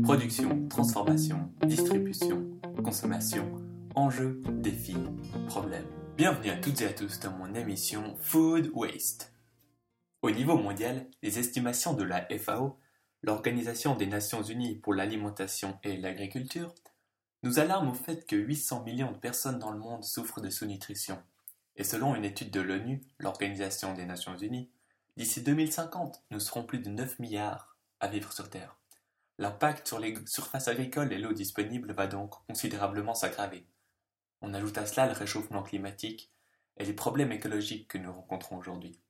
Production, transformation, distribution, consommation, enjeux, défis, problèmes. Bienvenue à toutes et à tous dans mon émission Food Waste. Au niveau mondial, les estimations de la FAO, l'Organisation des Nations Unies pour l'alimentation et l'agriculture, nous alarment au fait que 800 millions de personnes dans le monde souffrent de sous-nutrition. Et selon une étude de l'ONU, l'Organisation des Nations Unies, d'ici 2050, nous serons plus de 9 milliards à vivre sur Terre. L'impact sur les surfaces agricoles et l'eau disponible va donc considérablement s'aggraver. On ajoute à cela le réchauffement climatique et les problèmes écologiques que nous rencontrons aujourd'hui.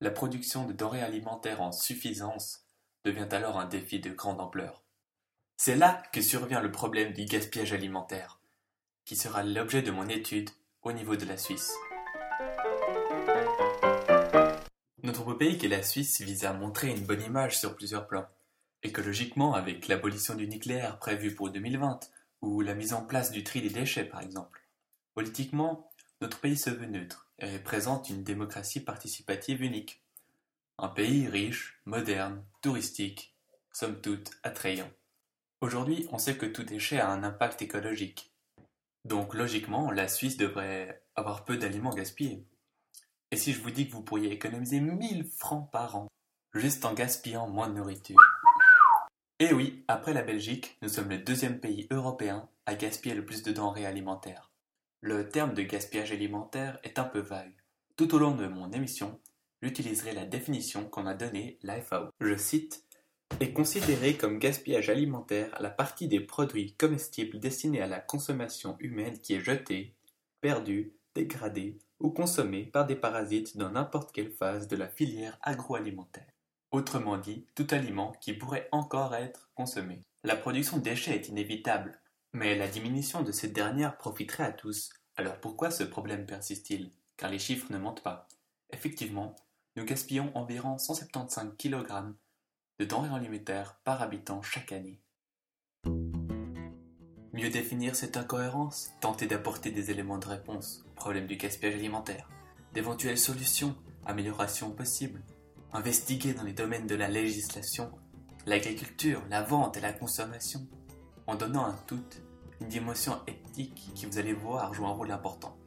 La production de denrées alimentaires en suffisance devient alors un défi de grande ampleur. C'est là que survient le problème du gaspillage alimentaire, qui sera l'objet de mon étude au niveau de la Suisse. Notre beau pays qu'est la Suisse vise à montrer une bonne image sur plusieurs plans. Écologiquement, avec l'abolition du nucléaire prévue pour 2020, ou la mise en place du tri des déchets par exemple. Politiquement, notre pays se veut neutre et représente une démocratie participative unique. Un pays riche, moderne, touristique, somme toute attrayant. Aujourd'hui, on sait que tout déchet a un impact écologique. Donc logiquement, la Suisse devrait avoir peu d'aliments gaspillés. Et si je vous dis que vous pourriez économiser 1000 francs par an, juste en gaspillant moins de nourriture? Eh oui, après la Belgique, nous sommes le deuxième pays européen à gaspiller le plus de denrées alimentaires. Le terme de gaspillage alimentaire est un peu vague. Tout au long de mon émission, j'utiliserai la définition qu'on a donnée la FAO. Je cite est considéré comme gaspillage alimentaire la partie des produits comestibles destinés à la consommation humaine qui est jetée, perdue, dégradée ou consommée par des parasites dans n'importe quelle phase de la filière agroalimentaire. Autrement dit, tout aliment qui pourrait encore être consommé. La production de déchets est inévitable, mais la diminution de cette dernière profiterait à tous. Alors pourquoi ce problème persiste-t-il? Car les chiffres ne mentent pas. Effectivement, nous gaspillons environ 175 kg de denrées alimentaires par habitant chaque année. Mieux définir cette incohérence, tenter d'apporter des éléments de réponse problème du gaspillage alimentaire, d'éventuelles solutions, améliorations possibles, investiguer dans les domaines de la législation, l'agriculture, la vente et la consommation, en donnant à tout une dimension éthique qui vous allez voir joue un rôle important.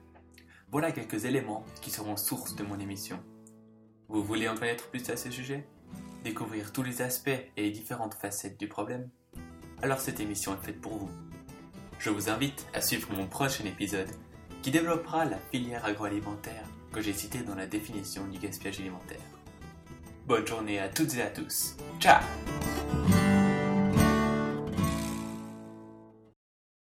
Voilà quelques éléments qui seront source de mon émission. Vous voulez en connaître plus à ce sujet? Découvrir tous les aspects et les différentes facettes du problème, alors cette émission est faite pour vous. Je vous invite à suivre mon prochain épisode qui développera la filière agroalimentaire que j'ai citée dans la définition du gaspillage alimentaire. Bonne journée à toutes et à tous. Ciao